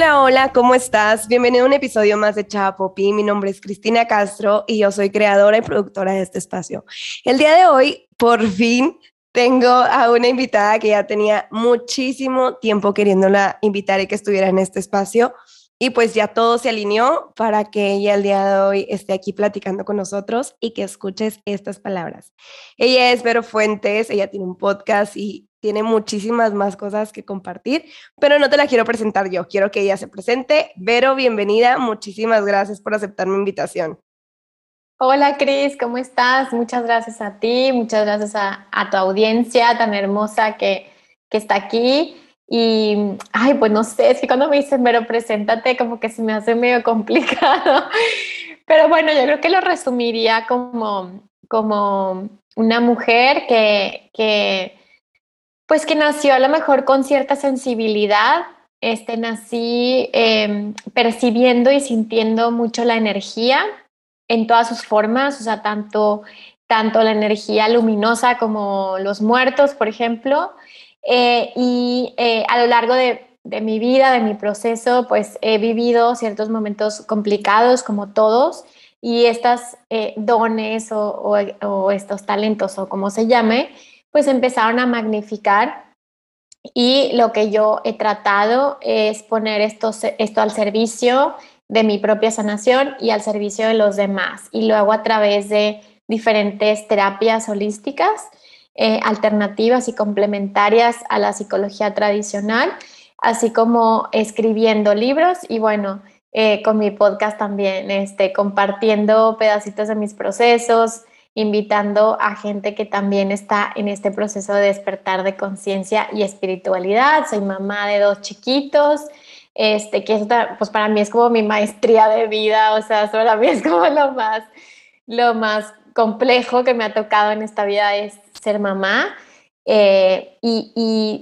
Hola, hola, ¿cómo estás? Bienvenido a un episodio más de Chapopi. Mi nombre es Cristina Castro y yo soy creadora y productora de este espacio. El día de hoy, por fin, tengo a una invitada que ya tenía muchísimo tiempo queriéndola invitar y que estuviera en este espacio. Y pues ya todo se alineó para que ella el día de hoy esté aquí platicando con nosotros y que escuches estas palabras. Ella es Vero Fuentes, ella tiene un podcast y tiene muchísimas más cosas que compartir, pero no te la quiero presentar yo, quiero que ella se presente. Vero, bienvenida, muchísimas gracias por aceptar mi invitación. Hola Cris, ¿cómo estás? Muchas gracias a ti, muchas gracias a, tu audiencia tan hermosa que, que, está aquí. Y, ay, pues no sé, es que cuando me dicen, pero preséntate, como que se me hace medio complicado. Pero bueno, yo creo que lo resumiría como, como una mujer que, que pues que nació a lo mejor con cierta sensibilidad, este, nací em, percibiendo y sintiendo mucho la energía en todas sus formas, o sea, tanto, tanto la energía luminosa como los muertos, por ejemplo, eh, y eh, a lo largo de, mi vida, de mi proceso, pues he vivido ciertos momentos complicados como todos y estos eh, dones o, o, estos talentos o como se llame, pues empezaron a magnificar y lo que yo he tratado es poner esto, al servicio de mi propia sanación y al servicio de los demás. Y lo hago a través de diferentes terapias holísticas, eh, alternativas y complementarias a la psicología tradicional, así como escribiendo libros y bueno, eh, con mi podcast también, este, compartiendo pedacitos de mis procesos, invitando a gente que también está en este proceso de despertar de conciencia y espiritualidad. Soy mamá de dos chiquitos, este, que pues para mí es como mi maestría de vida, o sea, para mí es como lo más, lo más complejo que me ha tocado en esta vida es ser mamá. Eh, y,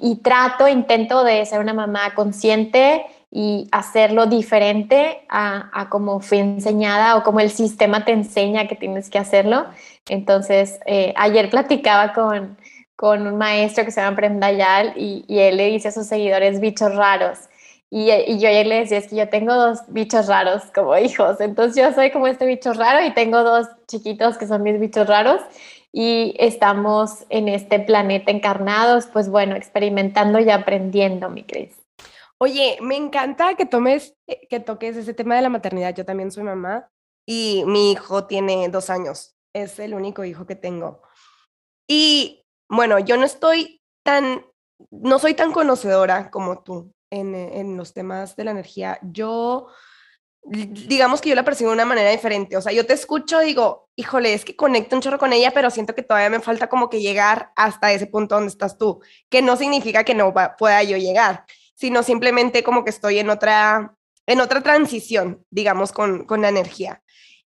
y, trato, intento de ser una mamá consciente y hacerlo diferente a, a como fui enseñada o como el sistema te enseña que tienes que hacerlo. Entonces, eh, ayer platicaba con, con, un maestro que se llama Prem Dayal y, él le dice a sus seguidores bichos raros. Y, y, yo ayer le decía, es que yo tengo dos bichos raros como hijos. Entonces yo soy como este bicho raro y tengo dos chiquitos que son mis bichos raros y estamos en este planeta encarnados, pues bueno, experimentando y aprendiendo, mi Cris. Oye, me encanta que tomes, que toques ese tema de la maternidad. Yo también soy mamá y mi hijo tiene dos años es el único hijo que tengo. Y bueno, yo no estoy tan, no soy tan conocedora como tú en, en los temas de la energía. Yo, digamos que yo la percibo de una manera diferente. O sea, yo te escucho, digo, híjole, es que conecto un chorro con ella, pero siento que todavía me falta como que llegar hasta ese punto donde estás tú, que no significa que no pueda yo llegar, sino simplemente como que estoy en otra, en otra transición, digamos, con, con la energía.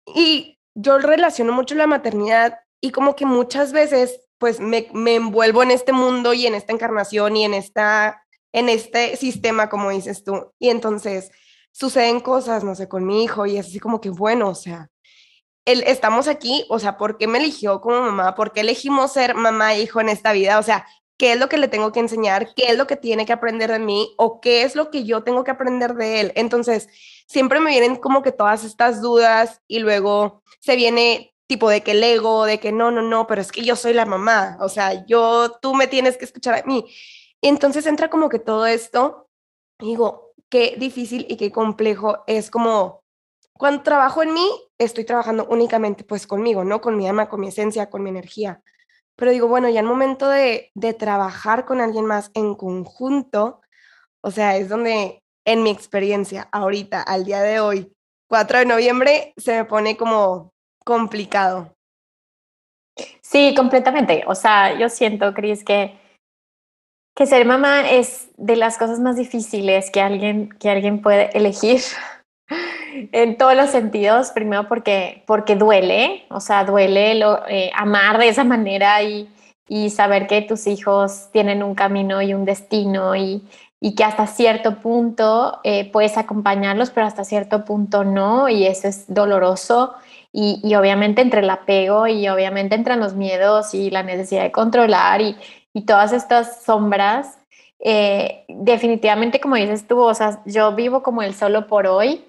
Y yo relaciono mucho la maternidad y como que muchas veces pues me, me, envuelvo en este mundo y en esta encarnación y en, esta, en este sistema, como dices tú. Y entonces suceden cosas, no sé, con mi hijo y es así como que, bueno, o sea, él, estamos aquí, o sea, ¿por qué me eligió como mamá? ¿Por qué elegimos ser mamá e hijo en esta vida? O sea, ¿qué es lo que le tengo que enseñar? ¿Qué es lo que tiene que aprender de mí? ¿O qué es lo que yo tengo que aprender de él? Entonces, siempre me vienen como que todas estas dudas y luego se viene tipo de que el ego, de que no, no, no, pero es que yo soy la mamá, o sea, yo, tú me tienes que escuchar a mí. Y entonces entra como que todo esto, digo, qué difícil y qué complejo es como, cuando trabajo en mí, estoy trabajando únicamente pues conmigo, ¿no? Con mi alma, con mi esencia, con mi energía. Pero digo, bueno, ya en momento de, de trabajar con alguien más en conjunto, o sea, es donde en mi experiencia, ahorita, al día de hoy, 4 de noviembre, se me pone como complicado. Sí, completamente. O sea, yo siento, Cris, que, que ser mamá es de las cosas más difíciles que alguien, que alguien puede elegir en todos los sentidos. Primero porque, porque duele, o sea, duele eh, amar de esa manera y, y saber que tus hijos tienen un camino y un destino y, y que hasta cierto punto eh, puedes acompañarlos, pero hasta cierto punto no, y eso es doloroso. Y, y, obviamente entre el apego y obviamente entre los miedos y la necesidad de controlar y, y todas estas sombras, eh, definitivamente, como dices tú, o sea, yo vivo como el solo por hoy.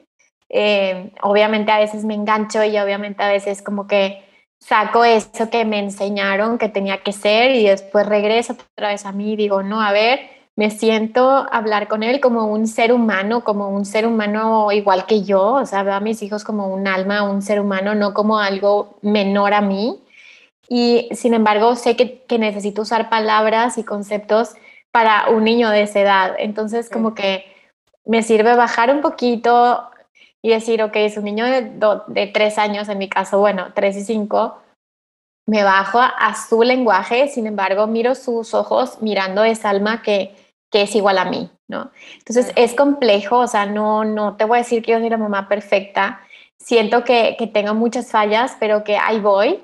Eh, obviamente a veces me engancho y obviamente a veces como que saco eso que me enseñaron que tenía que ser y después regreso otra vez a mí y digo, no, a ver, me siento hablar con él como un ser humano, como un ser humano igual que yo, o sea, veo a mis hijos como un alma, un ser humano, no como algo menor a mí. Y sin embargo, sé que, que necesito usar palabras y conceptos para un niño de esa edad. Entonces, como que me sirve bajar un poquito y decir, ok, es un niño de, de tres años, en mi caso, bueno, tres y cinco, me bajo a, su lenguaje, sin embargo, miro sus ojos mirando esa alma que, que es igual a mí, ¿no? Entonces, es complejo, o sea, no, no te voy a decir que yo soy la mamá perfecta, siento que, que tengo muchas fallas, pero que ahí voy,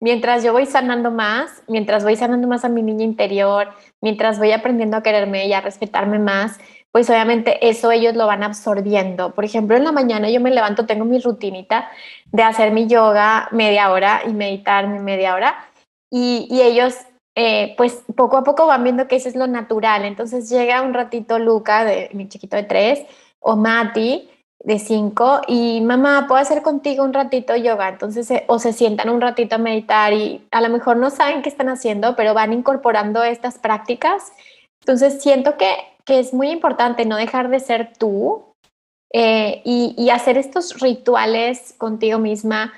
mientras yo voy sanando más, mientras voy sanando más a mi niña interior, mientras voy aprendiendo a quererme y a respetarme más, pues obviamente eso ellos lo van absorbiendo. Por ejemplo, en la mañana yo me levanto, tengo mi rutinita de hacer mi yoga media hora y meditarme media hora y, ellos eh, pues poco a poco van viendo que eso es lo natural. Entonces llega un ratito Luca, de mi chiquito de tres, o Mati, de cinco y mamá, ¿puedo hacer contigo un ratito yoga? Entonces, o se sientan un ratito a meditar y a lo mejor no saben qué están haciendo, pero van incorporando estas prácticas. Entonces, siento que, que es muy importante no dejar de ser tú eh, y, y, hacer estos rituales contigo misma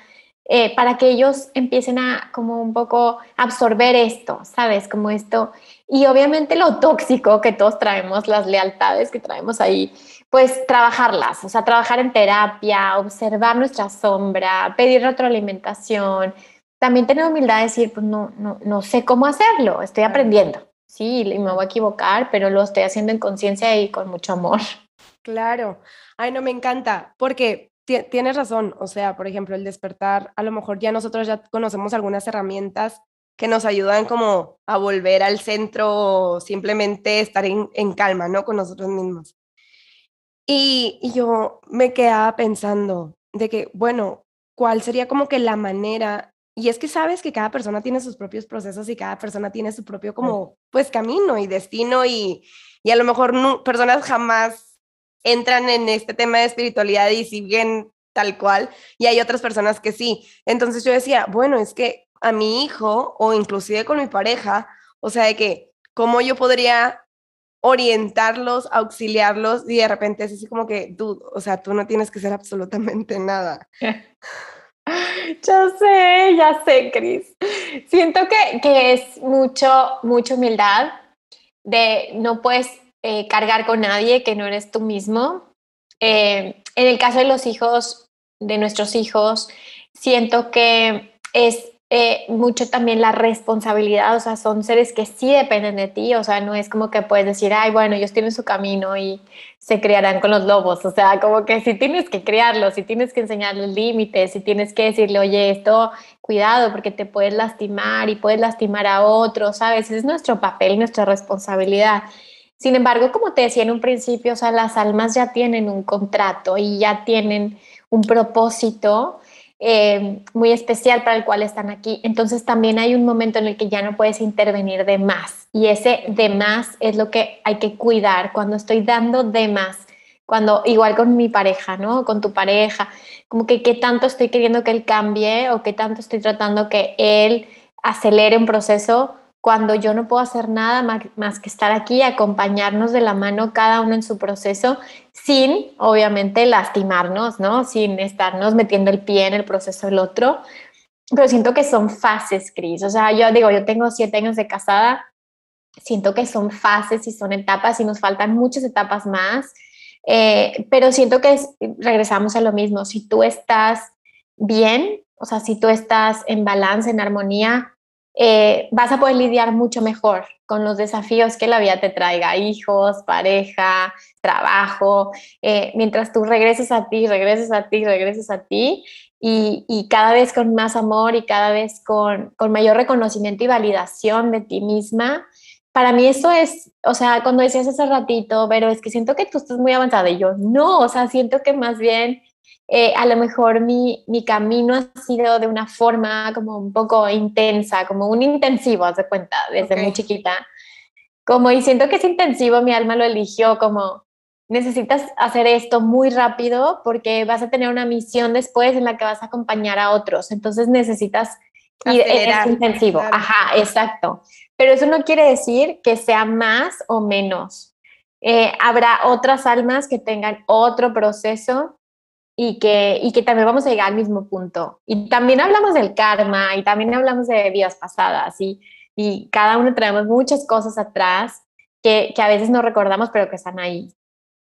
eh, para que ellos empiecen a como un poco absorber esto, ¿sabes? Como esto. Y obviamente lo tóxico que todos traemos, las lealtades que traemos ahí, pues trabajarlas, o sea, trabajar en terapia, observar nuestra sombra, pedir retroalimentación, también tener humildad de decir, pues no, no, no sé cómo hacerlo, estoy aprendiendo, sí, y me voy a equivocar, pero lo estoy haciendo en conciencia y con mucho amor. Claro, ay, no me encanta, porque tienes razón, o sea, por ejemplo, el despertar, a lo mejor ya nosotros ya conocemos algunas herramientas que nos ayudan como a volver al centro o simplemente estar en, en calma, ¿no? Con nosotros mismos. Y, yo me quedaba pensando de que, bueno, ¿cuál sería como que la manera? Y es que sabes que cada persona tiene sus propios procesos y cada persona tiene su propio como, pues, camino y destino y, y a lo mejor no, personas jamás entran en este tema de espiritualidad y siguen tal cual y hay otras personas que sí. Entonces yo decía, bueno, es que a mi hijo o inclusive con mi pareja, o sea, de que cómo yo podría orientarlos, auxiliarlos y de repente es así como que tú, o sea, tú no tienes que ser absolutamente nada. Ya sé, ya sé, Cris. Siento que, que, es mucho, mucha humildad de no puedes eh, cargar con nadie que no eres tú mismo. Eh, en el caso de los hijos, de nuestros hijos, siento que es eh, mucho también la responsabilidad, o sea, son seres que sí dependen de ti, o sea, no es como que puedes decir, ay, bueno, ellos tienen su camino y se criarán con los lobos, o sea, como que si tienes que criarlos, si tienes que enseñarles límites, si tienes que decirle, oye, esto, cuidado, porque te puedes lastimar y puedes lastimar a otros, ¿sabes? Es nuestro papel, nuestra responsabilidad. Sin embargo, como te decía en un principio, o sea, las almas ya tienen un contrato y ya tienen un propósito eh, muy especial para el cual están aquí. Entonces también hay un momento en el que ya no puedes intervenir de más. Y ese de más es lo que hay que cuidar cuando estoy dando de más. Cuando igual con mi pareja, ¿no? Con tu pareja, como que qué tanto estoy queriendo que él cambie o qué tanto estoy tratando que él acelere un proceso cuando yo no puedo hacer nada más, que estar aquí, acompañarnos de la mano cada uno en su proceso, sin obviamente lastimarnos, ¿no? Sin estarnos metiendo el pie en el proceso del otro. Pero siento que son fases, Cris. O sea, yo digo, yo tengo siete años de casada, siento que son fases y son etapas y nos faltan muchas etapas más. Eh, pero siento que regresamos a lo mismo. Si tú estás bien, o sea, si tú estás en balance, en armonía, eh, vas a poder lidiar mucho mejor con los desafíos que la vida te traiga, hijos, pareja, trabajo, eh, mientras tú regreses a ti, regreses a ti, regreses a ti y, cada vez con más amor y cada vez con, con, mayor reconocimiento y validación de ti misma. Para mí eso es, o sea, cuando decías hace ratito, pero es que siento que tú estás muy avanzada y yo no, o sea, siento que más bien eh, a lo mejor mi, mi, camino ha sido de una forma como un poco intensa, como un intensivo, haz de cuenta, desde muy chiquita. como y siento que es intensivo, mi alma lo eligió como necesitas hacer esto muy rápido porque vas a tener una misión después en la que vas a acompañar a otros, entonces necesitas ir, es intensivo, ajá, exacto. Pero eso no quiere decir que sea más o menos. Eh, habrá otras almas que tengan otro proceso y que, y que también vamos a llegar al mismo punto. Y también hablamos del karma y también hablamos de vidas pasadas y, y cada uno traemos muchas cosas atrás que, que, a veces no recordamos, pero que están ahí.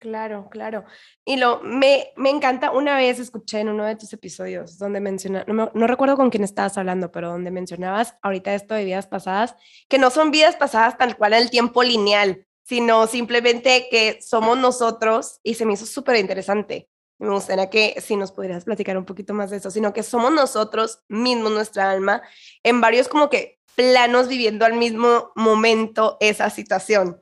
Claro, claro. Y lo, me, me encanta, una vez escuché en uno de tus episodios donde menciona, no, no recuerdo con quién estabas hablando, pero donde mencionabas ahorita esto de vidas pasadas, que no son vidas pasadas tal cual el tiempo lineal, sino simplemente que somos nosotros y se me hizo súper interesante. Me gustaría que si nos pudieras platicar un poquito más de eso, sino que somos nosotros mismos, nuestra alma, en varios como que planos viviendo al mismo momento esa situación.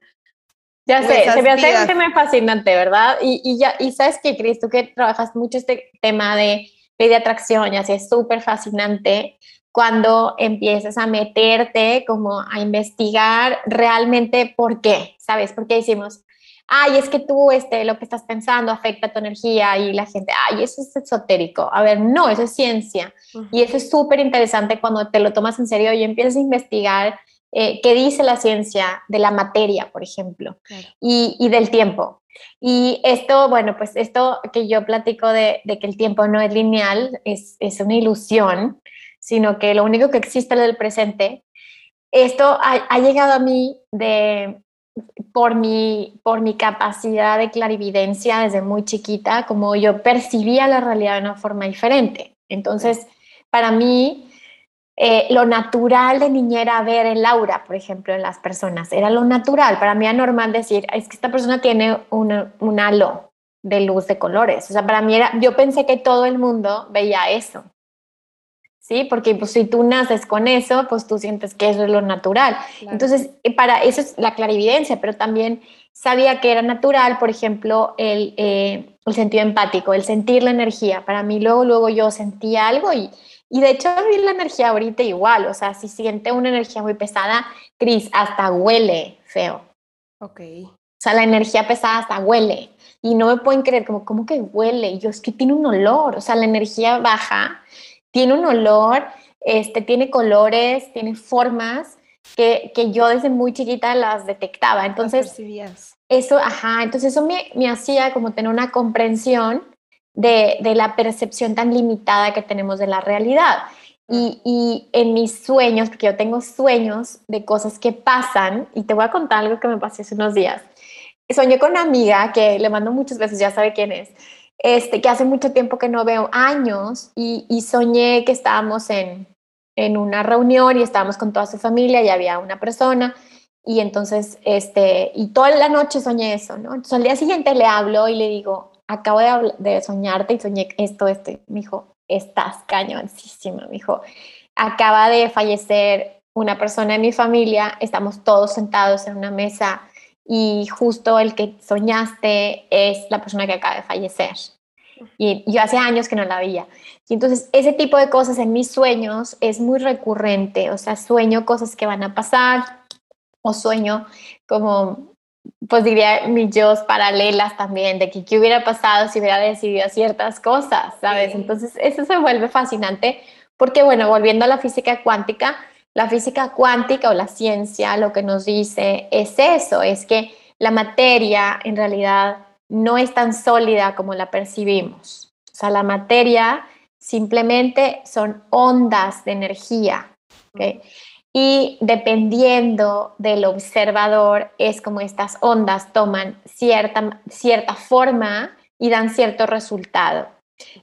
Ya sé, se me hace un tema fascinante, ¿verdad? Y, y, ya, y sabes que, Cris, tú que trabajas mucho este tema de ley de atracción, ya sé, es súper fascinante cuando empiezas a meterte como a investigar realmente por qué, ¿sabes? Porque decimos, ay, es que tú, este, lo que estás pensando afecta tu energía y la gente, ay, eso es esotérico. A ver, no, eso es ciencia. Y eso es súper interesante cuando te lo tomas en serio y empiezas a investigar eh, qué dice la ciencia de la materia, por ejemplo, y, y, del tiempo. Y esto, bueno, pues esto que yo platico de, de que el tiempo no es lineal es, es, una ilusión, sino que lo único que existe es el presente. Esto ha, ha llegado a mí de, por mi, por mi capacidad de clarividencia desde muy chiquita, como yo percibía la realidad de una forma diferente. Entonces, para mí, eh, lo natural de niñera ver el aura, por ejemplo, en las personas, era lo natural. Para mí era normal decir, es que esta persona tiene un, un halo de luz de colores. O sea, para mí era, yo pensé que todo el mundo veía eso. ¿Sí? Porque pues, si tú naces con eso, pues tú sientes que eso es lo natural. Entonces, eh, para eso es la clarividencia, pero también sabía que era natural, por ejemplo, el, eh, el sentido empático, el sentir la energía. Para mí, luego, luego yo sentía algo y, y de hecho, a mí la energía ahorita igual, o sea, si siente una energía muy pesada, Cris, hasta huele feo. Ok. O sea, la energía pesada hasta huele. Y no me pueden creer, como, ¿cómo que huele? Y yo, es que tiene un olor. O sea, la energía baja tiene un olor, este, tiene colores, tiene formas que, que yo desde muy chiquita las detectaba. Entonces, eso, ajá, entonces eso me, me hacía como tener una comprensión de, de, la percepción tan limitada que tenemos de la realidad. Y, y, en mis sueños, porque yo tengo sueños de cosas que pasan, y te voy a contar algo que me pasó hace unos días. Soñé con una amiga que le mando muchas veces, ya sabe quién es, este, que hace mucho tiempo que no veo, años, y, soñé que estábamos en, en, una reunión y estábamos con toda su familia y había una persona, y entonces, este, y toda la noche soñé eso, ¿no? Entonces al día siguiente le hablo y le digo, acabo de, de soñarte y soñé esto, este, me dijo, estás cañoncísima, me dijo, acaba de fallecer una persona de mi familia, estamos todos sentados en una mesa y justo el que soñaste es la persona que acaba de fallecer. Y yo hace años que no la veía. Y entonces ese tipo de cosas en mis sueños es muy recurrente, o sea, sueño cosas que van a pasar o sueño como, pues diría mis yo paralelas también, de que qué hubiera pasado si hubiera decidido ciertas cosas, ¿sabes? Entonces eso se vuelve fascinante porque, bueno, volviendo a la física cuántica, la física cuántica o la ciencia lo que nos dice es eso, es que la materia en realidad no es tan sólida como la percibimos. O sea, la materia simplemente son ondas de energía. Y dependiendo del observador, es como estas ondas toman cierta, cierta forma y dan cierto resultado.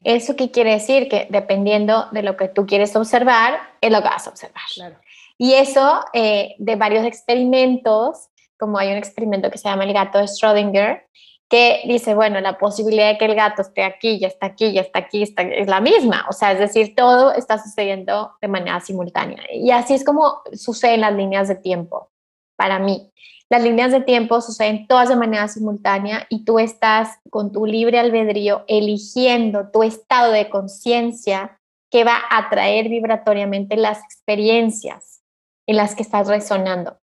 ¿Eso qué quiere decir? Que dependiendo de lo que tú quieres observar, es lo que vas a observar. Y eso eh, de varios experimentos, como hay un experimento que se llama el gato de Schrödinger, que dice, bueno, la posibilidad de que el gato esté aquí, ya está aquí, ya está aquí, está, es la misma. O sea, es decir, todo está sucediendo de manera simultánea. Y así es como suceden las líneas de tiempo para mí. Las líneas de tiempo suceden todas de manera simultánea y tú estás con tu libre albedrío eligiendo tu estado de conciencia que va a atraer vibratoriamente las experiencias en las que estás resonando.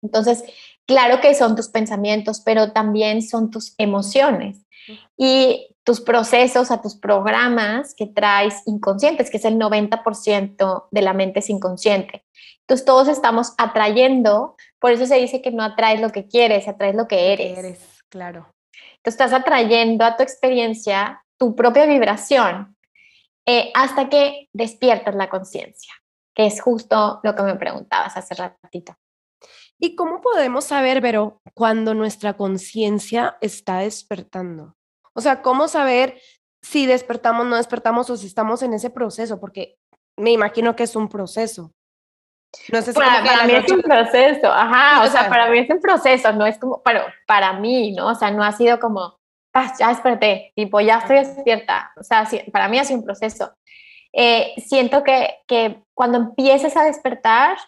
Entonces, claro que son tus pensamientos, pero también son tus emociones y tus procesos, a tus programas que traes inconscientes, que es el 90% de la mente es inconsciente. Entonces, todos estamos atrayendo, por eso se dice que no atraes lo que quieres, atraes lo que eres. Eres, claro. Entonces, estás atrayendo a tu experiencia tu propia vibración eh, hasta que despiertas la conciencia, que es justo lo que me preguntabas hace ratito. ¿Y cómo podemos saber, Vero, cuando nuestra conciencia está despertando? O sea, ¿cómo saber si despertamos, no despertamos o si estamos en ese proceso? Porque me imagino que es un proceso. No sé si para, mí es un proceso, ajá, o, sea, para mí es un proceso, no es como, pero para mí, ¿no? O sea, no ha sido como, ah, ya desperté, tipo, ya estoy despierta, o sea, para mí ha sido un proceso. Eh, siento que, que cuando empieces a despertar,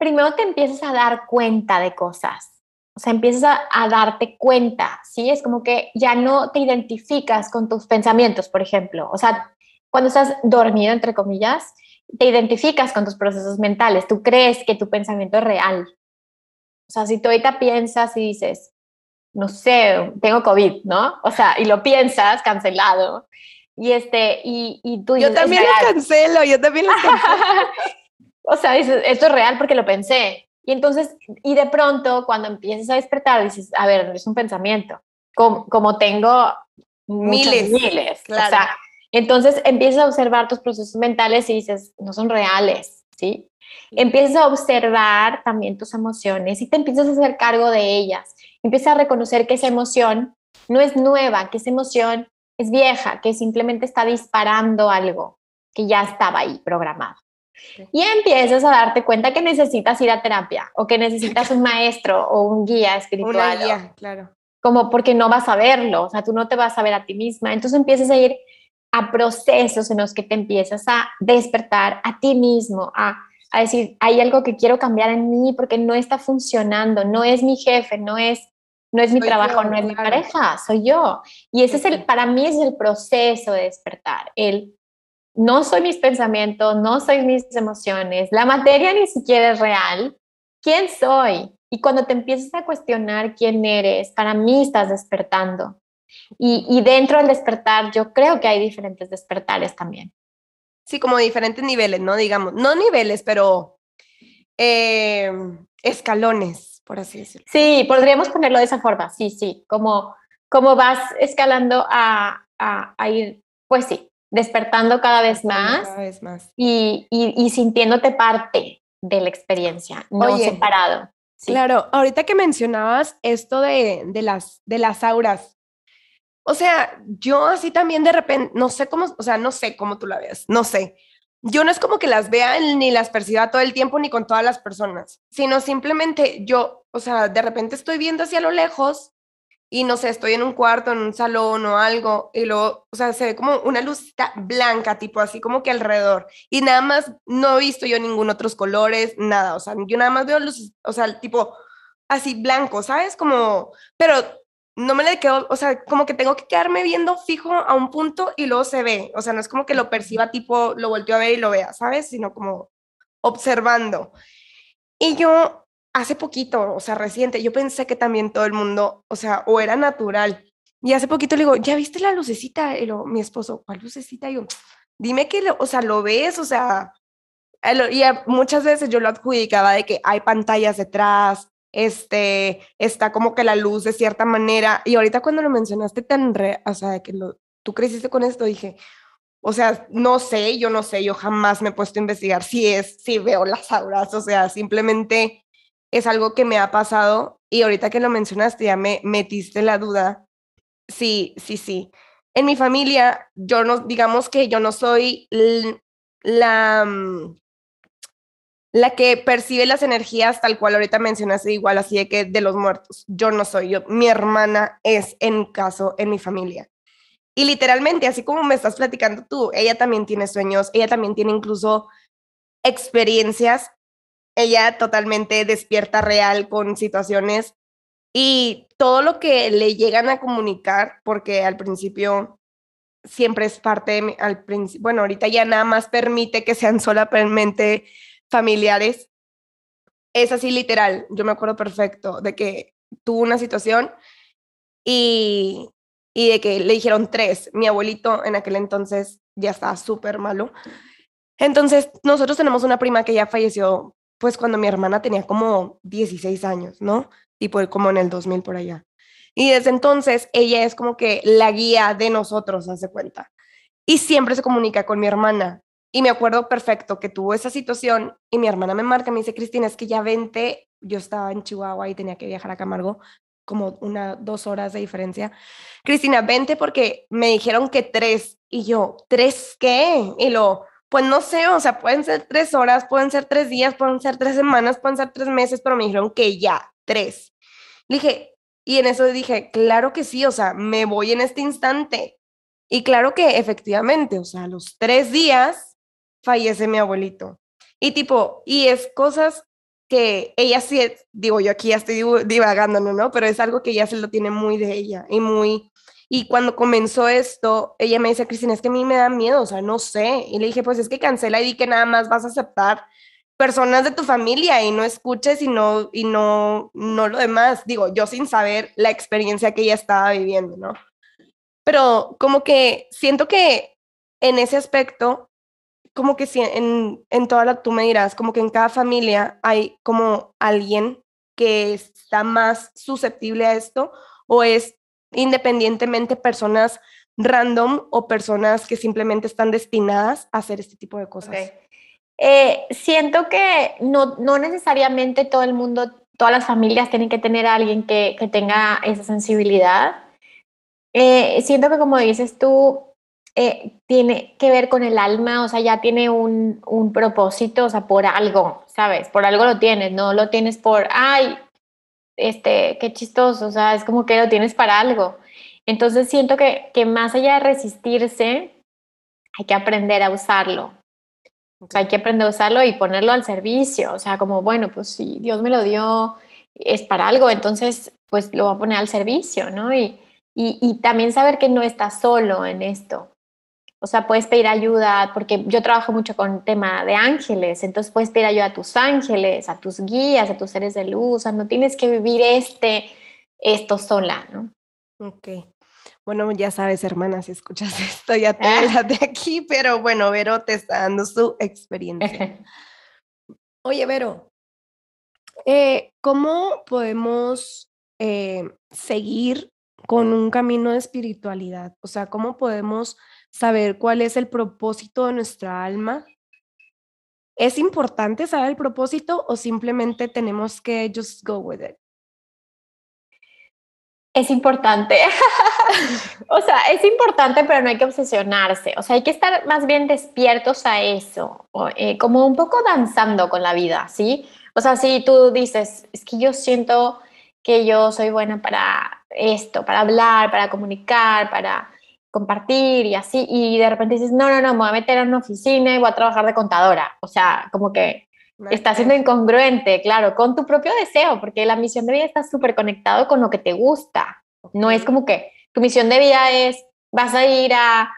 primero te empiezas a dar cuenta de cosas, o sea, empiezas a, a, darte cuenta, ¿sí? Es como que ya no te identificas con tus pensamientos, por ejemplo. O sea, cuando estás dormido, entre comillas, te identificas con tus procesos mentales, tú crees que tu pensamiento es real. O sea, si tú ahorita piensas y dices, no sé, tengo COVID, ¿no? O sea, y lo piensas, cancelado. Y este, y, y tú Yo también lo cancelo, yo también lo cancelo. o sea, dices, esto es real porque lo pensé. Y entonces, y de pronto, cuando empiezas a despertar, dices, a ver, es un pensamiento. Como, como tengo miles, miles. Claro. O sea, entonces empiezas a observar tus procesos mentales y dices, no son reales, ¿sí? Empiezas a observar también tus emociones y te empiezas a hacer cargo de ellas. Empiezas a reconocer que esa emoción no es nueva, que esa emoción es vieja, que simplemente está disparando algo que ya estaba ahí programado. Y empiezas a darte cuenta que necesitas ir a terapia o que necesitas un maestro o un guía espiritual. Una guía, claro. Como porque no vas a verlo, o sea, tú no te vas a ver a ti misma. Entonces empiezas a ir a procesos en los que te empiezas a despertar a ti mismo, a, a decir, hay algo que quiero cambiar en mí porque no está funcionando, no es mi jefe, no es, no es mi trabajo, no es mi pareja, soy yo. Y ese es el, para mí es el proceso de despertar, el no soy mis pensamientos, no soy mis emociones, la materia ni siquiera es real, ¿quién soy? Y cuando te empiezas a cuestionar quién eres, para mí estás despertando. Y, dentro del despertar, yo creo que hay diferentes despertares también. Sí, como diferentes niveles, ¿no? Digamos, no niveles, pero eh, escalones, por así decirlo. Sí, podríamos ponerlo de esa forma, sí, sí, como, como vas escalando a, a, ir, pues sí, despertando cada vez más, cada vez más. Y, y, sintiéndote parte de la experiencia, no separado. Claro, ahorita que mencionabas esto de, de, las, de las auras, o sea, yo así también de repente, no sé cómo, o sea, no sé cómo tú la veas, no sé. Yo no es como que las vea ni las perciba todo el tiempo ni con todas las personas, sino simplemente yo, o sea, de repente estoy viendo hacia lo lejos y no sé, estoy en un cuarto, en un salón o algo, y luego, o sea, se ve como una luz blanca, tipo así como que alrededor, y nada más no he visto yo ningún otros colores, nada, o sea, yo nada más veo luces, o sea, tipo así blanco, ¿sabes? Como, pero no me le quedo, o sea, como que tengo que quedarme viendo fijo a un punto y luego se ve, o sea, no es como que lo perciba tipo, lo volteo a ver y lo vea, ¿sabes? Sino como observando. Y yo hace poquito, o sea, reciente, yo pensé que también todo el mundo, o sea, o era natural. Y hace poquito le digo, ¿ya viste la lucecita? Y lo, mi esposo, ¿cuál lucecita? Y yo, dime que, o sea, lo ves, o sea, y muchas veces yo lo adjudicaba de que hay pantallas detrás, este, está como que la luz de cierta manera. Y ahorita cuando lo mencionaste tan, re, o sea, que lo, tú creciste con esto, dije, o sea, no sé, yo no sé, yo jamás me he puesto a investigar si es, si veo las auras, o sea, simplemente es algo que me ha pasado y ahorita que lo mencionaste ya me metiste la duda. Sí, sí, sí. En mi familia, yo no, digamos que yo no soy la, mm, la que percibe las energías tal cual ahorita mencionaste igual así de que de los muertos. Yo no soy yo, mi hermana es en caso en mi familia. Y literalmente, así como me estás platicando tú, ella también tiene sueños, ella también tiene incluso experiencias, ella totalmente despierta real con situaciones y todo lo que le llegan a comunicar, porque al principio siempre es parte al principio, bueno, ahorita ya nada más permite que sean solamente familiares, es así literal, yo me acuerdo perfecto de que tuvo una situación y, y de que le dijeron tres. Mi abuelito en aquel entonces ya estaba súper malo. Entonces, nosotros tenemos una prima que ya falleció, pues cuando mi hermana tenía como 16 años, ¿no? Tipo como en el 2000 por allá. Y desde entonces ella es como que la guía de nosotros, hace cuenta. Y siempre se comunica con mi hermana. Y me acuerdo perfecto que tuvo esa situación y mi hermana me marca, me dice, Cristina, es que ya vente, yo estaba en Chihuahua y tenía que viajar a Camargo, como una, dos horas de diferencia. Cristina, vente porque me dijeron que tres. Y yo, ¿tres qué? Y lo, pues no sé, o sea, pueden ser tres horas, pueden ser tres días, pueden ser tres semanas, pueden ser tres meses, pero me dijeron que ya, tres. Dije, y en eso dije, claro que sí, o sea, me voy en este instante. Y claro que efectivamente, o sea, a los tres días fallece mi abuelito. Y tipo, y es cosas que ella sí, digo, yo aquí ya estoy divagando, ¿no? Pero es algo que ella se lo tiene muy de ella y muy... Y cuando comenzó esto, ella me dice, Cristina, es que a mí me da miedo, o sea, no sé. Y le dije, pues es que cancela y di que nada más vas a aceptar personas de tu familia y no escuches y no, y no, no lo demás. Digo, yo sin saber la experiencia que ella estaba viviendo, ¿no? Pero como que siento que en ese aspecto como que si en, en toda la, tú me dirás, como que en cada familia hay como alguien que está más susceptible a esto o es independientemente personas random o personas que simplemente están destinadas a hacer este tipo de cosas. Eh, siento que no, no necesariamente todo el mundo, todas las familias tienen que tener a alguien que, que tenga esa sensibilidad. Eh, siento que como dices tú, eh, tiene que ver con el alma, o sea, ya tiene un, un, propósito, o sea, por algo, ¿sabes? Por algo lo tienes, no lo tienes por, ay, este, qué chistoso, o sea, es como que lo tienes para algo. Entonces siento que, que más allá de resistirse, hay que aprender a usarlo. Hay que aprender a usarlo y ponerlo al servicio. O sea, como, bueno, pues si Dios me lo dio, es para algo, entonces, pues lo voy a poner al servicio, ¿no? Y, y, y también saber que no estás solo en esto. O sea, puedes pedir ayuda, porque yo trabajo mucho con tema de ángeles, entonces puedes pedir ayuda a tus ángeles, a tus guías, a tus seres de luz, o sea, no tienes que vivir este, esto sola, ¿no? Ok. Bueno, ya sabes, hermana, si escuchas esto, ya te ah. de aquí, pero bueno, Vero te está dando su experiencia. Oye, Vero, eh, ¿cómo podemos eh, seguir con un camino de espiritualidad? O sea, ¿cómo podemos saber cuál es el propósito de nuestra alma. ¿Es importante saber el propósito o simplemente tenemos que just go with it? Es importante. o sea, es importante, pero no hay que obsesionarse. O sea, hay que estar más bien despiertos a eso, eh, como un poco danzando con la vida, ¿sí? O sea, si tú dices, es que yo siento que yo soy buena para esto, para hablar, para comunicar, para compartir y así, y de repente dices, no, no, no, me voy a meter en una oficina y voy a trabajar de contadora. O sea, como que está siendo incongruente, claro, con tu propio deseo, porque la misión de vida está súper conectado con lo que te gusta. No es como que tu misión de vida es, vas a ir a,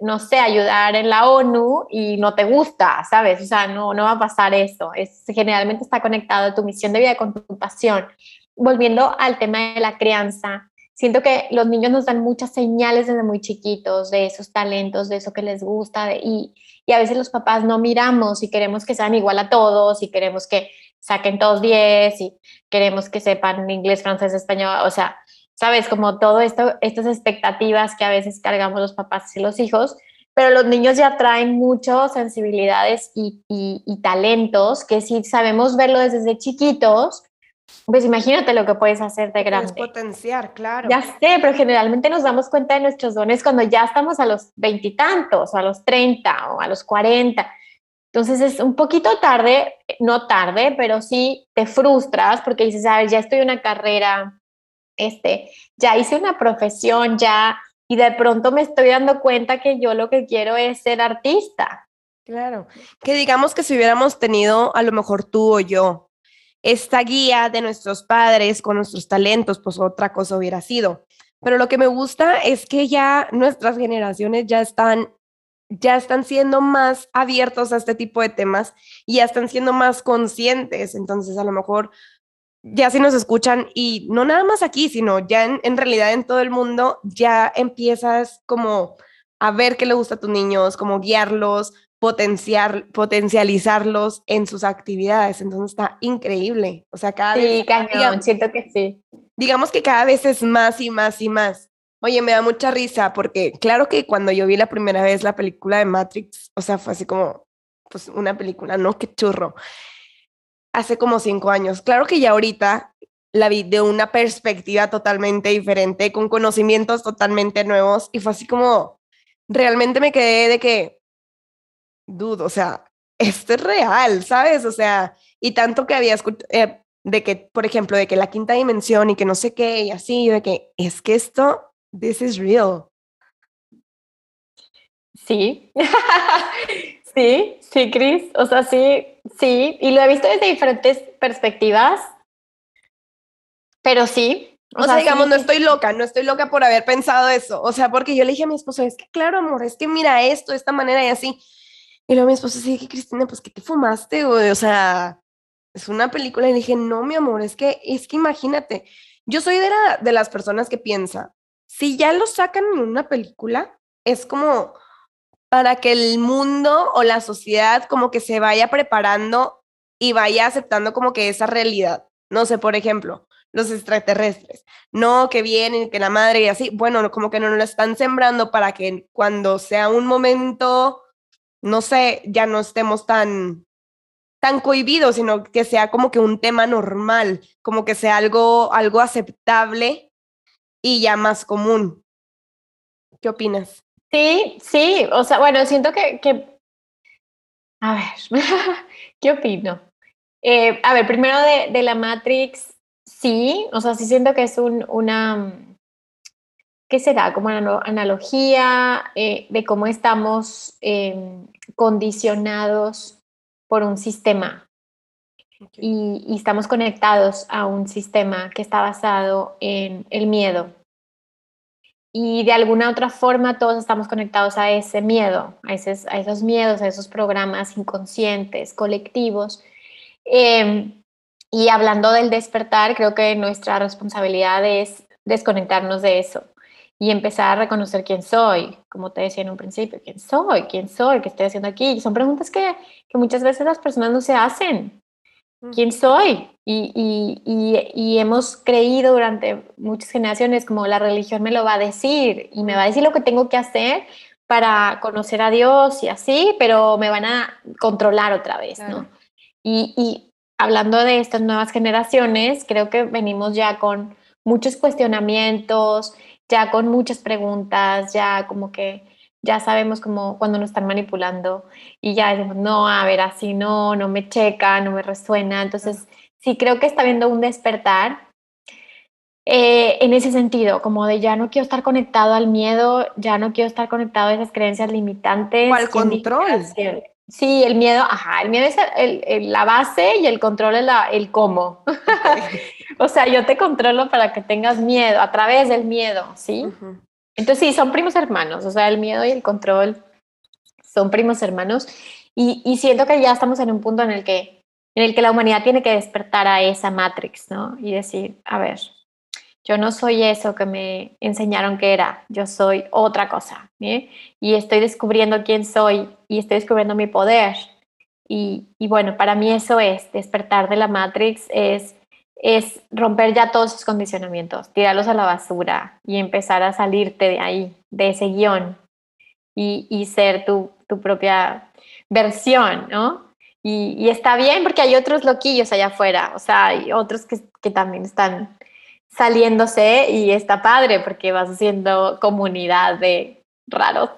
no sé, ayudar en la ONU y no te gusta, ¿sabes? O sea, no, no va a pasar eso. Es, generalmente está conectado tu misión de vida con tu pasión. Volviendo al tema de la crianza, siento que los niños nos dan muchas señales desde muy chiquitos de esos talentos, de eso que les gusta, y, a veces los papás no miramos y queremos que sean igual a todos y queremos que saquen todos 10 y queremos que sepan inglés, francés, español, o sea, sabes, como todo esto, estas expectativas que a veces cargamos los papás y los hijos, pero los niños ya traen muchas sensibilidades y, y, y talentos que si sabemos verlo desde chiquitos, pues imagínate lo que puedes hacer de grande. Puedes potenciar, claro. Ya sé, pero generalmente nos damos cuenta de nuestros dones cuando ya estamos a los veintitantos, o a los treinta, o a los cuarenta. Entonces es un poquito tarde, no tarde, pero sí te frustras porque dices, a ver, ya estoy en una carrera, este, ya hice una profesión, ya, y de pronto me estoy dando cuenta que yo lo que quiero es ser artista. Claro, que digamos que si hubiéramos tenido a lo mejor tú o yo esta guía de nuestros padres con nuestros talentos, pues otra cosa hubiera sido. Pero lo que me gusta es que ya nuestras generaciones ya están ya están siendo más abiertos a este tipo de temas y ya están siendo más conscientes. Entonces, a lo mejor ya si nos escuchan y no nada más aquí, sino ya en, en realidad en todo el mundo, ya empiezas como a ver qué le gusta a tus niños, como guiarlos, potenciar, potencializarlos en sus actividades. Entonces está increíble. O sea, cada vez... Cañón, siento que sí. Digamos que cada vez es más y más y más. Oye, me da mucha risa porque claro que cuando yo vi la primera vez la película de Matrix, o sea, fue así como, pues una película, ¿no? Qué churro. Hace como cinco años. Claro que ya ahorita la vi de una perspectiva totalmente diferente, con conocimientos totalmente nuevos y fue así como, realmente me quedé de que, dudo, o sea, esto es real, ¿sabes? O sea, y tanto que había escuchado, eh, de que, por ejemplo, de que la quinta dimensión y que no sé qué, y así, de que es que esto this is real. Sí, sí, sí, Chris. O sea, sí, sí. Y lo he visto desde diferentes perspectivas. Pero sí. O, sea, digamos, no estoy loca, no estoy loca por haber pensado eso. O sea, porque yo le dije a mi esposo, es que claro, amor, es que mira esto de esta manera y así. Y luego mi esposo sí, que Cristina, pues que te fumaste. O sea, es una película. Y dije, no, mi amor, es que, es que imagínate. Yo soy de, la, de las personas que piensa, si ya lo sacan en una película, es como para que el mundo o la sociedad como que se vaya preparando y vaya aceptando como que esa realidad. No sé, por ejemplo, los extraterrestres, no que vienen, que la madre y así, bueno, como que no lo están sembrando para que cuando sea un momento, no sé, ya no estemos tan tan cohibidos, sino que sea como que un tema normal, como que sea algo algo aceptable y ya más común. ¿Qué opinas? Sí, sí, o sea, bueno, siento que, que... a ver, ¿qué opino? Eh, a ver, primero de, de, la Matrix, sí, o sea, sí siento que es un, una, ¿qué será? Como una analogía eh, de cómo estamos eh, condicionados por un sistema y, estamos conectados a un sistema que está basado en el miedo. Y de alguna otra forma todos estamos conectados a ese miedo, a esos, a esos miedos, a esos programas inconscientes, colectivos. Em, y hablando del despertar, creo que nuestra responsabilidad es desconectarnos de eso y empezar a reconocer quién soy, como te decía en un principio, quién soy, quién soy, qué estoy haciendo aquí. son preguntas que, que muchas veces las personas no se hacen quién soy. Y, y, y, hemos creído durante muchas generaciones como la religión me lo va a decir y me va a decir lo que tengo que hacer para conocer a Dios y así, pero me van a controlar otra vez, ¿no? Y, y hablando de estas nuevas generaciones, creo que venimos ya con muchos cuestionamientos, ya con muchas preguntas, ya como que ya sabemos como cuando nos están manipulando y ya decimos, no, a ver, así no, no me checa, no me resuena. Entonces, sí creo que está viendo un despertar eh, en ese sentido, como de ya no quiero estar conectado al miedo, ya no quiero estar conectado a esas creencias limitantes. O al control. Sí, el miedo, ajá, el miedo es el, la base y el control es la, el cómo. o sea, yo te controlo para que tengas miedo, a través del miedo, ¿sí? Entonces sí, son primos hermanos, o sea, el miedo y el control son primos hermanos y, siento que ya estamos en un punto en el que en el que la humanidad tiene que despertar a esa matrix, ¿no? Y decir, a ver, yo no soy eso que me enseñaron que era, yo soy otra cosa, ¿eh? Y estoy descubriendo quién soy y estoy descubriendo mi poder. Y, y bueno, para mí eso es, despertar de la matrix es es romper ya todos esos condicionamientos, tirarlos a la basura y empezar a salirte de ahí, de ese guion y, ser tu, propia versión, ¿no? Y, está bien porque hay otros loquillos allá afuera, o sea, hay otros que, que también están saliéndose y está padre porque vas haciendo comunidad de raros.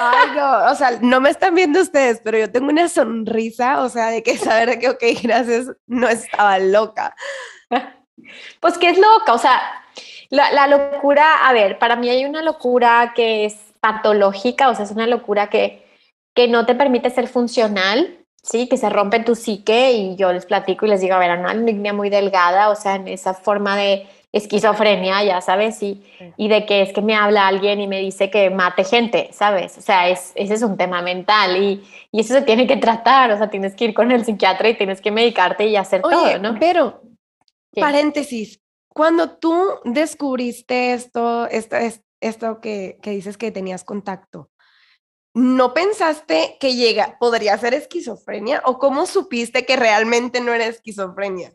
Ay, no, o sea, no me están viendo ustedes, pero yo tengo una sonrisa, o sea, de que saber que, ok, gracias, no estaba loca. Pues que es loca, o sea, la, locura, a ver, para mí hay una locura que es patológica, o sea, es una locura que, que no te permite ser funcional, ¿sí? Que se rompe tu psique y yo les platico y les digo, a ver, una línea muy delgada, o sea, en esa forma de esquizofrenia, ya sabes, y, y de que es que me habla alguien y me dice que mate gente, ¿sabes? O sea, es, ese es un tema mental y, y eso se tiene que tratar, o sea, tienes que ir con el psiquiatra y tienes que medicarte y hacer todo, ¿no? Pero, paréntesis, cuando tú descubriste esto, esto, esto que, que dices que tenías contacto, ¿no pensaste que llega, podría ser esquizofrenia? ¿O cómo supiste que realmente no era esquizofrenia?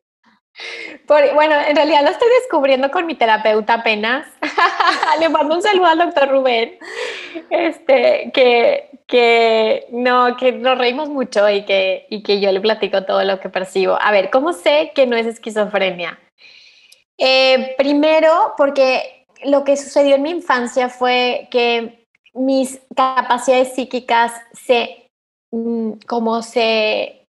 bueno, en realidad lo estoy descubriendo con mi terapeuta apenas. Le mando un saludo al doctor Rubén. Este, que, que no, que nos reímos mucho y que, y que yo le platico todo lo que percibo. A ver, ¿cómo sé que no es esquizofrenia? Eh, primero, porque lo que sucedió en mi infancia fue que mis capacidades psíquicas se, mm, como se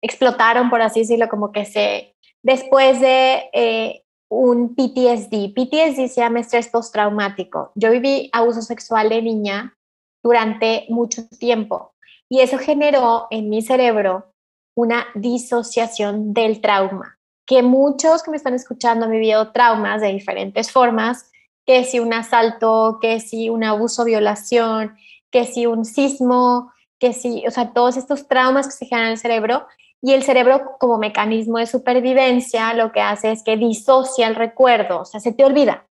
explotaron, por así decirlo, como que se después de eh, un PTSD. PTSD se llama estrés postraumático. Yo viví abuso sexual de niña durante mucho tiempo y eso generó en mi cerebro una disociación del trauma, que muchos que me están escuchando han vivido traumas de diferentes formas, que si un asalto, que si un abuso, violación, que si un sismo, que si, o sea, todos estos traumas que se generan en el cerebro y el cerebro, como mecanismo de supervivencia, lo que hace es que disocia el recuerdo, o sea, se te olvida.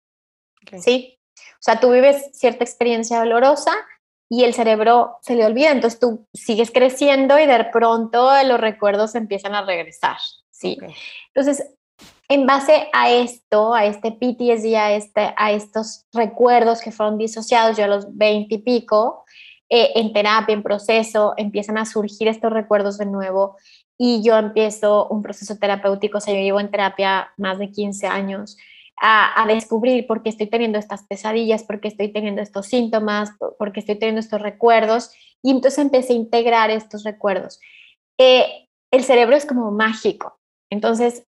¿Sí? O sea, tú vives cierta experiencia dolorosa y el cerebro se le olvida, entonces tú sigues creciendo y de pronto los recuerdos empiezan a regresar. ¿sí? Entonces, en base a esto, a este PTSD, a, este, a estos recuerdos que fueron disociados yo a los 20 y pico, eh, en terapia, en proceso, empiezan a surgir estos recuerdos de nuevo y yo empiezo un proceso terapéutico, o sea, yo llevo en terapia más de 15 años, a, descubrir por qué estoy teniendo estas pesadillas, por qué estoy teniendo estos síntomas, por qué estoy teniendo estos recuerdos, y entonces empecé a integrar estos recuerdos. Eh, el cerebro es como mágico, entonces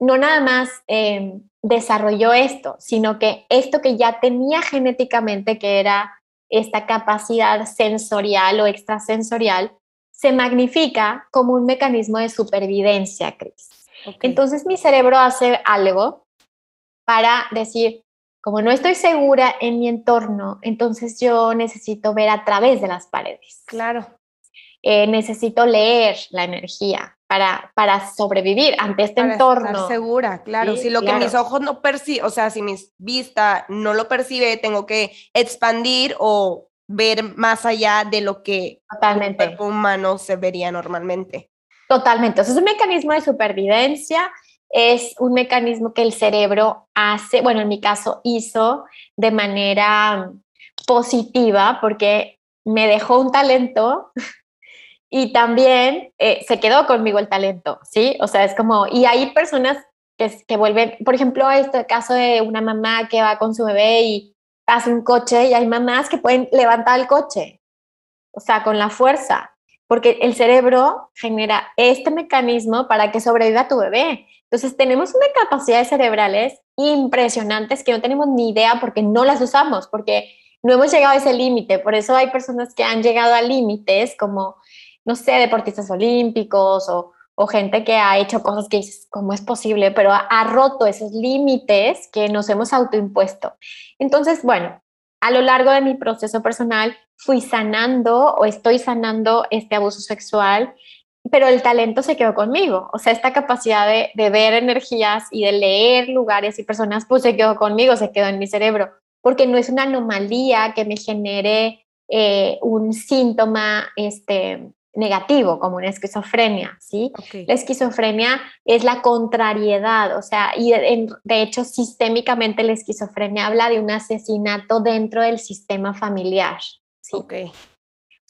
no nada más eh, desarrolló esto, sino que esto que ya tenía genéticamente, que era esta capacidad sensorial o extrasensorial, se magnifica como un mecanismo de supervivencia, Cris. Entonces mi cerebro hace algo para decir, como no estoy segura en mi entorno, entonces yo necesito ver a través de las paredes. Claro. Eh, necesito leer la energía para, para sobrevivir ante este entorno. Estar segura, claro. si lo que mis ojos no perciben, o sea, si mi vista no lo percibe, tengo que expandir o ver más allá de lo que Totalmente. el cuerpo humano se vería normalmente. Totalmente. es un mecanismo de supervivencia, es un mecanismo que el cerebro hace, bueno, en mi caso hizo de manera positiva porque me dejó un talento y también eh, se quedó conmigo el talento, ¿sí? O sea, es como, y hay personas que, que vuelven, por ejemplo, este caso de una mamá que va con su bebé y hace un coche y hay mamás que pueden levantar el coche, o sea, con la fuerza, porque el cerebro genera este mecanismo para que sobreviva tu bebé. Entonces tenemos unas capacidades cerebrales impresionantes que no tenemos ni idea porque no las usamos, porque no hemos llegado a ese límite. Por eso hay personas que han llegado a límites como, no sé, deportistas olímpicos o gente que ha hecho cosas que dices, ¿cómo es posible? Pero ha, roto esos límites que nos hemos autoimpuesto. Entonces, bueno, a lo largo de mi proceso personal fui sanando o estoy sanando este abuso sexual, pero el talento se quedó conmigo. O sea, esta capacidad de, ver energías y de leer lugares y personas, pues se quedó conmigo, se quedó en mi cerebro, porque no es una anomalía que me genere eh, un síntoma este, negativo, como una esquizofrenia, ¿sí? La esquizofrenia es la contrariedad, o sea, y de, hecho sistémicamente la esquizofrenia habla de un asesinato dentro del sistema familiar, ¿sí? Okay. O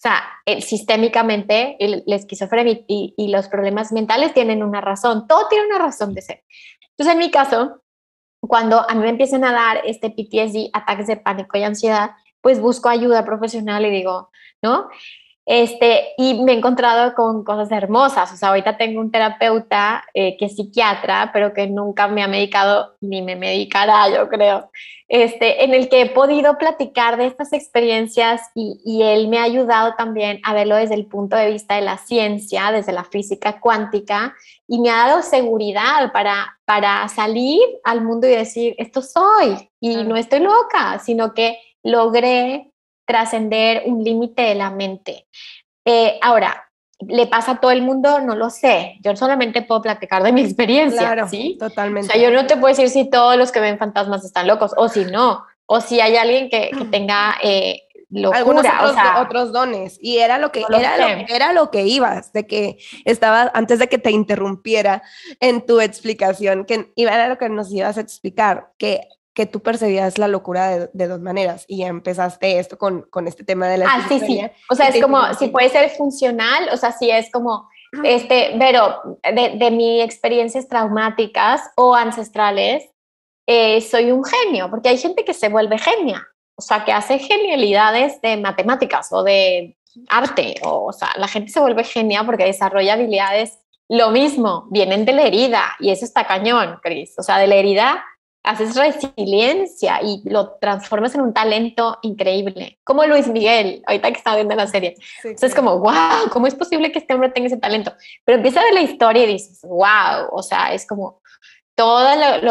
sea, sistémicamente la esquizofrenia y, y, los problemas mentales tienen una razón, todo tiene una razón de ser. Entonces, en mi caso, cuando a mí me empiezan a dar este PTSD, ataques de pánico y ansiedad, pues busco ayuda profesional y digo, ¿no? Este, y me he encontrado con cosas hermosas. O sea, ahorita tengo un terapeuta eh, que es psiquiatra, pero que nunca me ha medicado ni me medicará, yo creo. Este, en el que he podido platicar de estas experiencias y, y él me ha ayudado también a verlo desde el punto de vista de la ciencia, desde la física cuántica, y me ha dado seguridad para, para salir al mundo y decir, esto soy, y no estoy loca, sino que logré trascender un límite de la mente. Eh, ahora, ¿le pasa a todo el mundo? No lo sé. Yo solamente puedo platicar de mi experiencia. Claro, ¿sí? totalmente. O sea, yo no te puedo decir si todos los que ven fantasmas están locos o si no, o si hay alguien que, tenga eh, locura. Algunos otros, otros, dones. Y era lo que era, lo, era lo que ibas, de que estaba, antes de que te interrumpiera en tu explicación, que iba era lo que nos ibas a explicar, que que tú percibías la locura de, dos maneras y empezaste esto con, con este tema de la... Ah, sí, sí. O sea, es como, si puede ser funcional, o sea, si es como, este, pero de, de mis experiencias traumáticas o ancestrales, eh, soy un genio, porque hay gente que se vuelve genia, o sea, que hace genialidades de matemáticas o de arte, o, o sea, la gente se vuelve genia porque desarrolla habilidades, lo mismo, vienen de la herida, y eso está cañón, Cris, o sea, de la herida haces resiliencia y lo transformas en un talento increíble. Como Luis Miguel, ahorita que está viendo la serie. Entonces es como, wow, ¿cómo es posible que este hombre tenga ese talento? Pero empieza a ver la historia y dices, wow, o sea, es como todo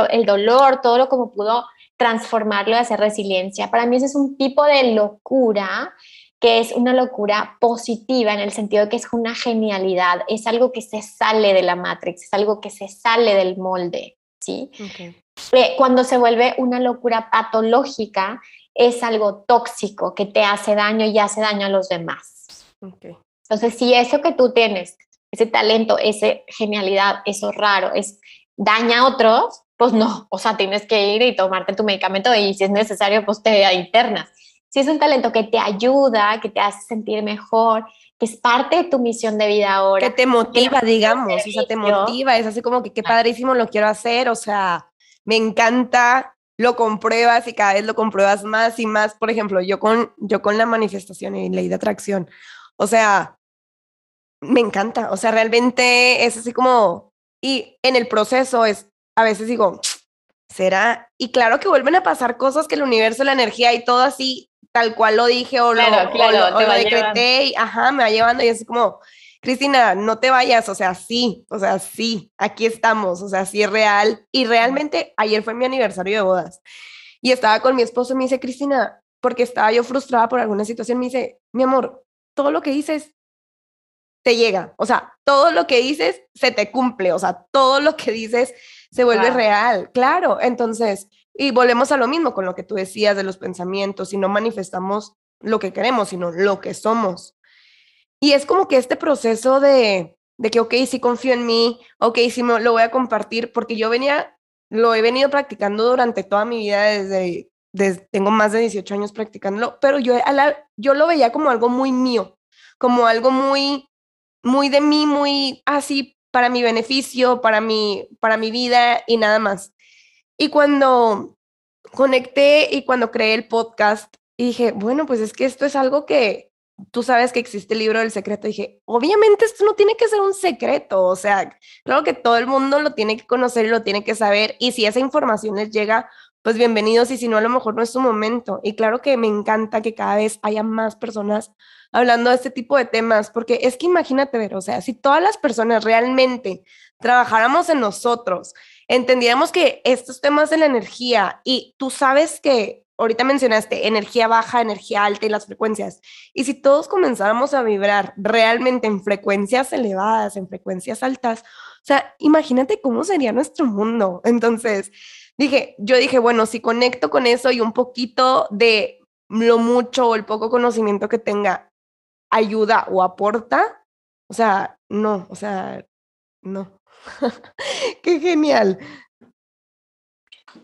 el dolor, todo lo como pudo transformarlo y hacer resiliencia. Para mí ese es un tipo de locura que es una locura positiva en el sentido de que es una genialidad, es algo que se sale de la Matrix, es algo que se sale del molde, ¿sí? Eh, cuando se vuelve una locura patológica, es algo tóxico que te hace daño y hace daño a los demás. Entonces, si eso que tú tienes, ese talento, esa genialidad, eso raro, es daña a otros, pues no, o sea, tienes que ir y tomarte tu medicamento y si es necesario, pues te internas. Si es un talento que te ayuda, que te hace sentir mejor, que es parte de tu misión de vida ahora. Que te motiva, digamos, o sea, te motiva, es así como que qué padrísimo lo quiero hacer, o sea, me encanta, lo compruebas y cada vez lo compruebas más y más. Por ejemplo, yo con, yo con la manifestación y ley de atracción, o sea, me encanta, o sea, realmente es así como, y en el proceso es, a veces digo, será, y claro que vuelven a pasar cosas que el universo, la energía y todo así, tal cual lo dije o lo, decreté, y, ajá, me va llevando y así como, Cristina, no te vayas, o sea, sí, o sea, sí, aquí estamos, o sea, sí es real. Y realmente ayer fue mi aniversario de bodas y estaba con mi esposo y me dice, Cristina, porque estaba yo frustrada por alguna situación, me dice, mi amor, todo lo que dices te llega, o sea, todo lo que dices se te cumple, o sea, todo lo que dices se vuelve real, claro. Entonces, y volvemos a lo mismo con lo que tú decías de los pensamientos, y no manifestamos lo que queremos, sino lo que somos. Y es como que este proceso de, de que, ok, sí confío en mí, ok, sí me, lo voy a compartir, porque yo venía, lo he venido practicando durante toda mi vida desde, tengo más de 18 años practicándolo, pero yo, yo lo veía como algo muy mío, como algo muy, muy de mí, muy así para mi beneficio, para mi, para mi vida y nada más. Y cuando conecté y cuando creé el podcast, dije, bueno, pues es que esto es algo que, tú sabes que existe el libro del secreto. dije, obviamente esto no tiene que ser un secreto, o sea, claro que todo el mundo lo tiene que conocer y lo tiene que saber. Y si esa información les llega, pues bienvenidos y si no, a lo mejor no es su momento. Y claro que me encanta que cada vez haya más personas hablando de este tipo de temas, porque es que imagínate ver, o sea, si todas las personas realmente trabajáramos en nosotros, entendiéramos que estos temas de la energía y tú sabes que ahorita mencionaste energía baja, energía alta y las frecuencias. Y si todos comenzáramos a vibrar realmente en frecuencias elevadas, en frecuencias altas, o sea, imagínate cómo sería nuestro mundo. Entonces, dije, yo dije, bueno, si conecto con eso y un poquito de lo mucho o el poco conocimiento que tenga ayuda o aporta, o sea, no, o sea, no. Qué genial.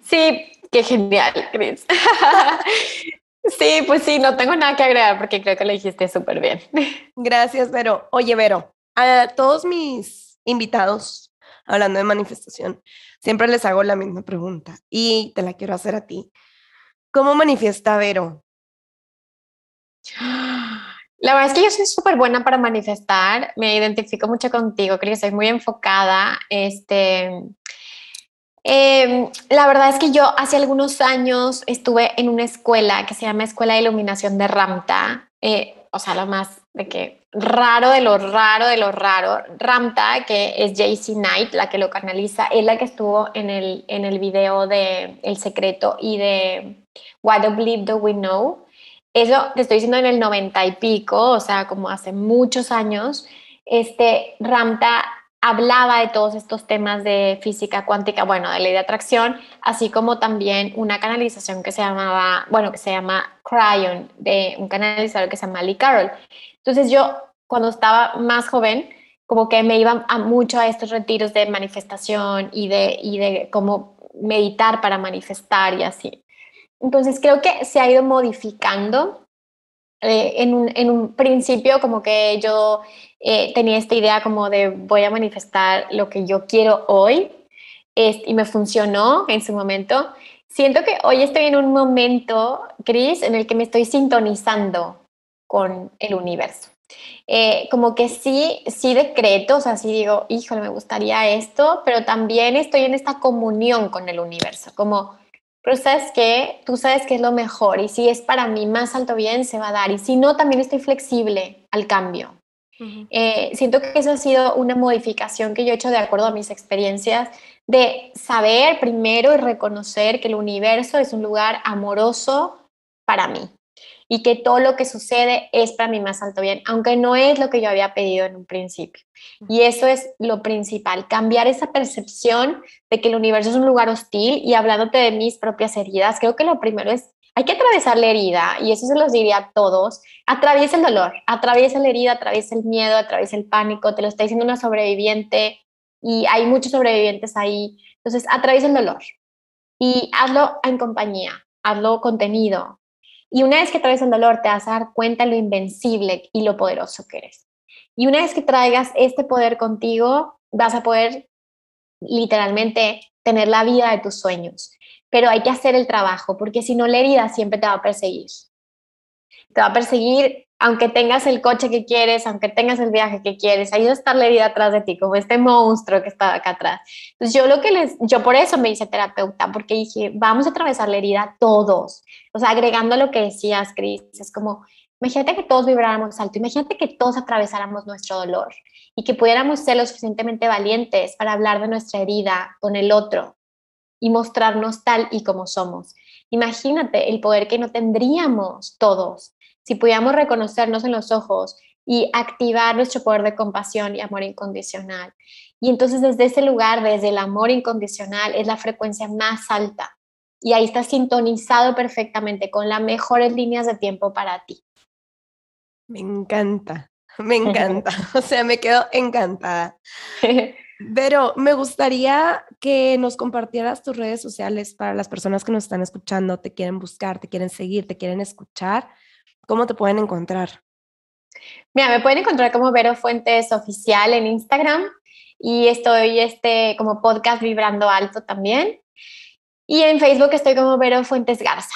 Sí, Qué genial, Cris. sí, pues sí, no tengo nada que agregar porque creo que lo dijiste súper bien. Gracias, Vero. Oye, Vero, a todos mis invitados, hablando de manifestación, siempre les hago la misma pregunta y te la quiero hacer a ti. ¿Cómo manifiesta Vero? La verdad es que yo soy súper buena para manifestar, me identifico mucho contigo, creo que soy muy enfocada. Este, em, la verdad es que yo hace algunos años estuve en una escuela que se llama Escuela de Iluminación de Ramta, eh, o sea, lo más de que raro de lo raro de lo raro. Ramta, que es JC Knight, la que lo canaliza, es la que estuvo en el, en el video de El Secreto y de What Do Believe Do We Know. Eso te estoy diciendo en el 90 y pico, o sea, como hace muchos años, este Ramta hablaba de todos estos temas de física cuántica, bueno, de ley de atracción, así como también una canalización que se llamaba, bueno, que se llama Cryon, de un canalizador que se llama Lee Carroll. Entonces yo, cuando estaba más joven, como que me iba mucho a estos retiros de manifestación y de, y de cómo meditar para manifestar y así. Entonces creo que se ha ido modificando. Eh, en, un, en, un, principio como que yo eh, tenía esta idea como de voy a manifestar lo que yo quiero hoy y me funcionó en su momento. Siento que hoy estoy en un momento, Chris, en el que me estoy sintonizando con el universo. Eh, como que sí, sí decreto, o sea, sí digo, híjole, me gustaría esto, pero también estoy en esta comunión con el universo, como pero sabes que tú sabes que es lo mejor y si es para mí más alto bien, se va a dar. Y si no, también estoy flexible al cambio. Eh, siento que eso ha sido una modificación que yo he hecho de acuerdo a mis experiencias, de saber primero y reconocer que el universo es un lugar amoroso para mí y que todo lo que sucede es para mi más alto bien, aunque no es lo que yo había pedido en un principio. Y eso es lo principal, cambiar esa percepción de que el universo es un lugar hostil y hablándote de mis propias heridas, creo que lo primero es, hay que atravesar la herida y eso se los diría a todos, atraviesa el dolor, atraviesa la herida, atraviesa el miedo, atraviesa el pánico, te lo está diciendo una sobreviviente y hay muchos sobrevivientes ahí, entonces atraviesa el dolor y hazlo en compañía, hazlo contenido, y una vez que traes el dolor, te vas a dar cuenta lo invencible y lo poderoso que eres. Y una vez que traigas este poder contigo, vas a poder literalmente tener la vida de tus sueños. Pero hay que hacer el trabajo, porque si no, la herida siempre te va a perseguir. Te va a perseguir aunque tengas el coche que quieres, aunque tengas el viaje que quieres, ahí va a estar la herida atrás de ti, como este monstruo que está acá atrás. Entonces yo lo que les, yo por eso me hice terapeuta, porque dije, vamos a atravesar la herida todos. O sea, agregando lo que decías, Cris, es como, imagínate que todos vibráramos alto, imagínate que todos atravesáramos nuestro dolor y que pudiéramos ser lo suficientemente valientes para hablar de nuestra herida con el otro y mostrarnos tal y como somos. Imagínate el poder que no tendríamos todos si pudiéramos reconocernos en los ojos y activar nuestro poder de compasión y amor incondicional. Y entonces desde ese lugar, desde el amor incondicional, es la frecuencia más alta. Y ahí está sintonizado perfectamente con las mejores líneas de tiempo para ti. Me encanta, me encanta. o sea, me quedo encantada. Pero me gustaría que nos compartieras tus redes sociales para las personas que nos están escuchando, te quieren buscar, te quieren seguir, te quieren escuchar ¿Cómo te pueden encontrar? Mira, me pueden encontrar como Vero Fuentes Oficial en Instagram y estoy este, como podcast Vibrando Alto también. Y en Facebook estoy como Vero Fuentes Garza.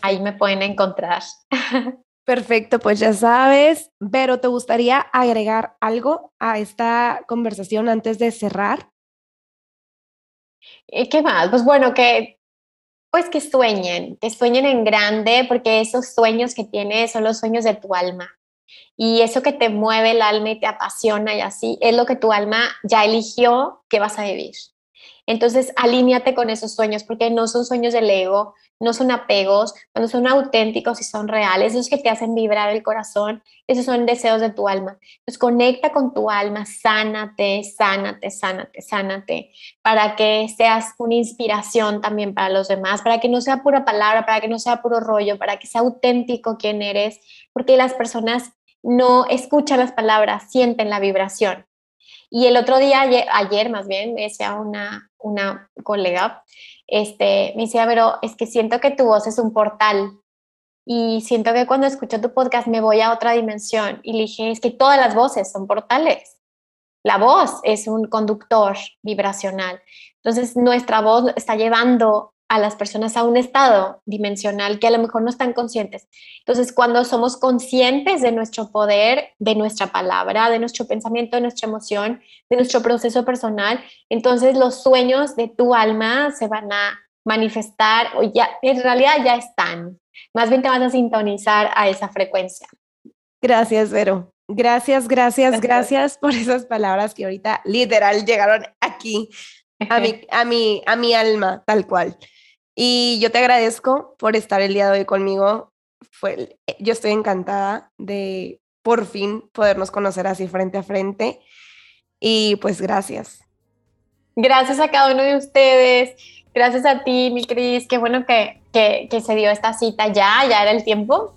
Ahí me pueden encontrar. Perfecto, pues ya sabes. Vero, ¿te gustaría agregar algo a esta conversación antes de cerrar? Eh, ¿Qué más? Pues bueno, que pues que sueñen, que sueñen en grande, porque esos sueños que tienes son los sueños de tu alma. Y eso que te mueve el alma y te apasiona y así, es lo que tu alma ya eligió que vas a vivir. Entonces, alíñate con esos sueños, porque no son sueños del ego, no son apegos, cuando son auténticos y son reales, esos que te hacen vibrar el corazón, esos son deseos de tu alma. Entonces conecta con tu alma, sánate, sánate, sánate, sánate, para que seas una inspiración también para los demás, para que no sea pura palabra, para que no sea puro rollo, para que sea auténtico quien eres, porque las personas no escuchan las palabras, sienten la vibración. Y el otro día, ayer, más bien, me decía una, una colega, este, me decía, pero es que siento que tu voz es un portal y siento que cuando escucho tu podcast me voy a otra dimensión. Y le dije, es que todas las voces son portales. La voz es un conductor vibracional. Entonces, nuestra voz está llevando a las personas a un estado dimensional que a lo mejor no están conscientes. Entonces, cuando somos conscientes de nuestro poder, de nuestra palabra, de nuestro pensamiento, de nuestra emoción, de nuestro proceso personal, entonces los sueños de tu alma se van a manifestar o ya en realidad ya están. Más bien te vas a sintonizar a esa frecuencia. Gracias, Vero. Gracias, gracias, gracias, por esas palabras que ahorita literal llegaron aquí a mi, a mi, a mi alma, tal cual. Y yo te agradezco por estar el día de hoy conmigo. Fue, eh, yo estoy encantada de por fin podernos conocer así frente a frente. Y pues gracias. Gracias a cada uno de ustedes. Gracias a ti, mi Cris. Qué bueno que, que, que, se dio esta cita ya, ya era el tiempo.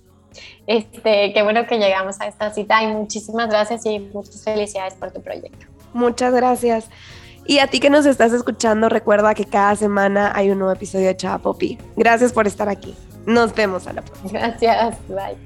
Este, qué bueno que llegamos a esta cita y muchísimas gracias y muchas felicidades por tu proyecto. Muchas gracias. Y a ti que nos estás escuchando, recuerda que cada semana hay un nuevo episodio de Chava Poppy. Gracias por estar aquí. Nos vemos a la próxima. Gracias. Bye.